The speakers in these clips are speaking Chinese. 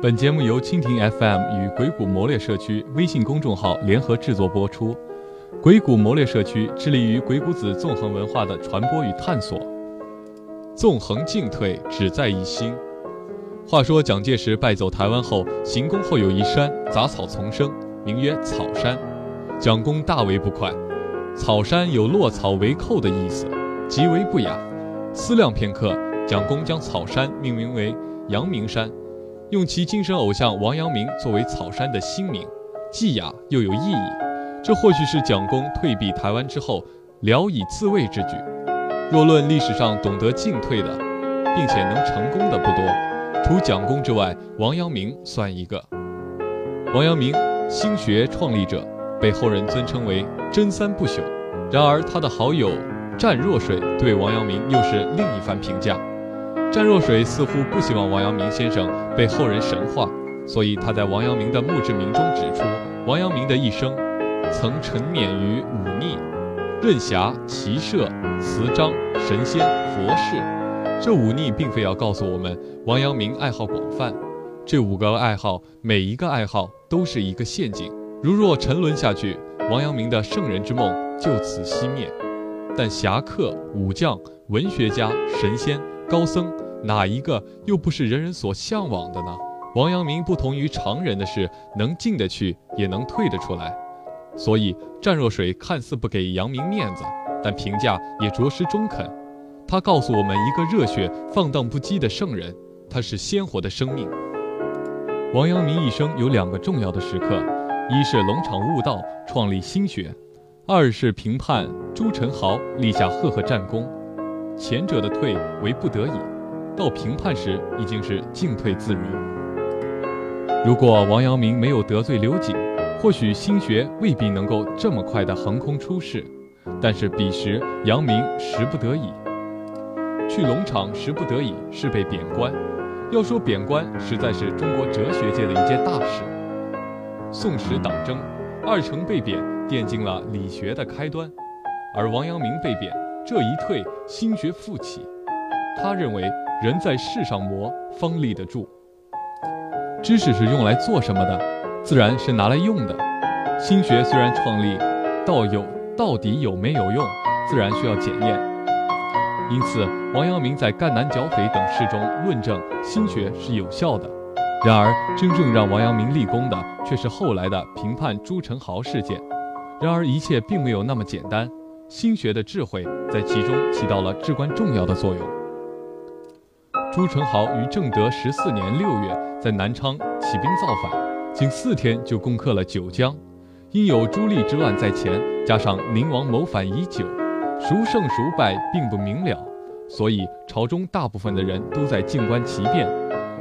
本节目由蜻蜓 FM 与鬼谷谋略社区微信公众号联合制作播出。鬼谷谋略社区致力于鬼谷子纵横文化的传播与探索。纵横进退，只在一心。话说蒋介石败走台湾后，行宫后有一山，杂草丛生，名曰草山。蒋公大为不快，草山有落草为寇的意思，极为不雅。思量片刻，蒋公将草山命名为阳明山。用其精神偶像王阳明作为草山的新名，既雅又有意义。这或许是蒋公退避台湾之后聊以自慰之举。若论历史上懂得进退的，并且能成功的不多，除蒋公之外，王阳明算一个。王阳明，心学创立者，被后人尊称为真三不朽。然而他的好友湛若水对王阳明又是另一番评价。湛若水似乎不希望王阳明先生被后人神化，所以他在王阳明的墓志铭中指出，王阳明的一生曾沉湎于忤逆、任侠、骑射、词章、神仙、佛事。这忤逆并非要告诉我们王阳明爱好广泛，这五个爱好每一个爱好都是一个陷阱，如若沉沦下去，王阳明的圣人之梦就此熄灭。但侠客、武将、文学家、神仙、高僧。哪一个又不是人人所向往的呢？王阳明不同于常人的是，能进得去，也能退得出来。所以湛若水看似不给阳明面子，但评价也着实中肯。他告诉我们一个热血放荡不羁的圣人，他是鲜活的生命。王阳明一生有两个重要的时刻：一是龙场悟道，创立心学；二是平叛朱宸濠，立下赫赫战功。前者的退为不得已。到评判时已经是进退自如。如果王阳明没有得罪刘瑾，或许心学未必能够这么快的横空出世。但是彼时阳明时不得已，去龙场时不得已是被贬官。要说贬官，实在是中国哲学界的一件大事。宋时党争，二程被贬，奠定了理学的开端。而王阳明被贬，这一退，心学复起。他认为。人在世上磨，方立得住。知识是用来做什么的？自然是拿来用的。心学虽然创立，到有到底有没有用，自然需要检验。因此，王阳明在《赣南剿匪》等事中论证心学是有效的。然而，真正让王阳明立功的，却是后来的评判朱宸濠事件。然而，一切并没有那么简单。心学的智慧在其中起到了至关重要的作用。朱宸濠于正德十四年六月在南昌起兵造反，仅四天就攻克了九江。因有朱棣之乱在前，加上宁王谋反已久，孰胜孰败并不明了，所以朝中大部分的人都在静观其变。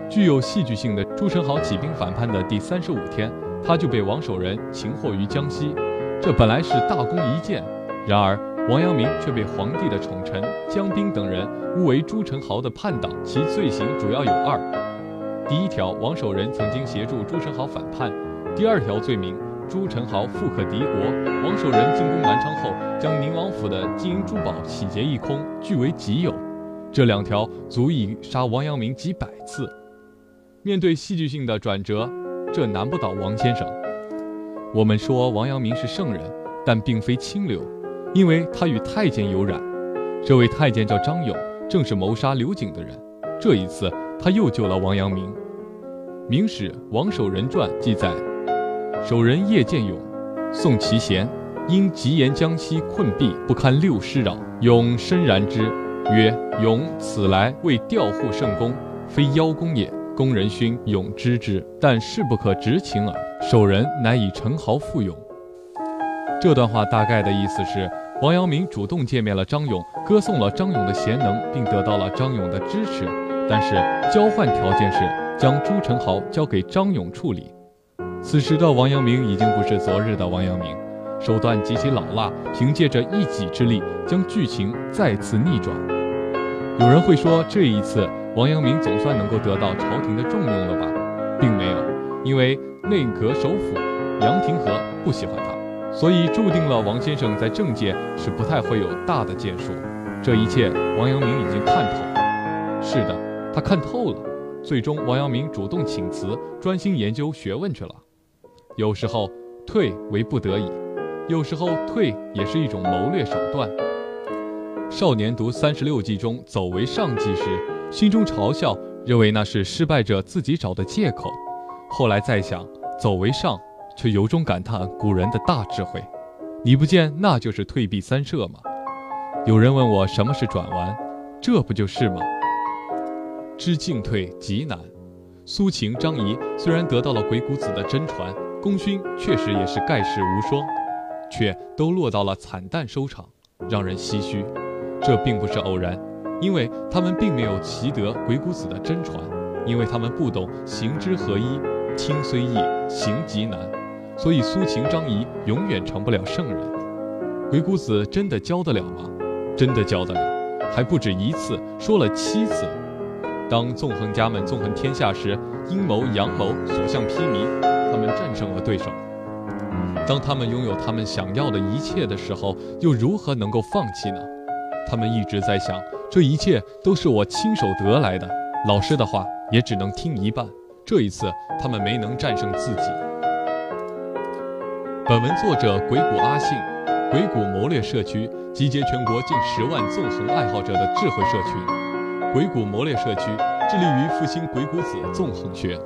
具有戏剧性的朱宸濠起兵反叛的第三十五天，他就被王守仁擒获于江西。这本来是大功一件，然而。王阳明却被皇帝的宠臣江彬等人误为朱宸濠的叛党，其罪行主要有二：第一条，王守仁曾经协助朱宸濠反叛；第二条罪名，朱宸濠富可敌国，王守仁进攻南昌后，将宁王府的金银珠宝洗劫一空，据为己有。这两条足以杀王阳明几百次。面对戏剧性的转折，这难不倒王先生。我们说王阳明是圣人，但并非清流。因为他与太监有染，这位太监叫张勇，正是谋杀刘瑾的人。这一次，他又救了王阳明。《明史·王守仁传》记载：守仁夜见勇，送其贤，因急言江西困弊，不堪六师扰，勇深然之，曰：“勇此来为调护圣公，非邀功也。公人勋，勇知之，但事不可执情耳。”守仁乃以陈豪附勇。这段话大概的意思是。王阳明主动见面了张勇，歌颂了张勇的贤能，并得到了张勇的支持。但是交换条件是将朱宸濠交给张勇处理。此时的王阳明已经不是昨日的王阳明，手段极其老辣，凭借着一己之力将剧情再次逆转。有人会说，这一次王阳明总算能够得到朝廷的重用了吧？并没有，因为内阁首辅杨廷和不喜欢他。所以注定了王先生在政界是不太会有大的建树。这一切，王阳明已经看透。是的，他看透了。最终王阳明主动请辞，专心研究学问去了。有时候退为不得已，有时候退也是一种谋略手段。少年读三十六计中走为上计时，心中嘲笑，认为那是失败者自己找的借口。后来再想，走为上，却由衷感叹古人的大智慧。你不见那就是退避三舍吗？有人问我什么是转弯，这不就是吗？知进退极难。苏秦、张仪虽然得到了鬼谷子的真传，功勋确实也是盖世无双，却都落到了惨淡收场，让人唏嘘。这并不是偶然，因为他们并没有习得鬼谷子的真传，因为他们不懂行之合一，听虽易，行极难，所以苏秦、张仪永远成不了圣人。鬼谷子真的教得了吗？真的教得了，还不止一次，说了七次。当纵横家们纵横天下时，阴谋阳谋所向披靡，他们战胜了对手。当他们拥有他们想要的一切的时候，又如何能够放弃呢？他们一直在想，这一切都是我亲手得来的，老师的话也只能听一半。这一次，他们没能战胜自己。本文作者鬼谷阿信，鬼谷谋略社区集结全国近十万纵横爱好者的智慧社群。鬼谷谋略社区致力于复兴鬼谷子纵横学。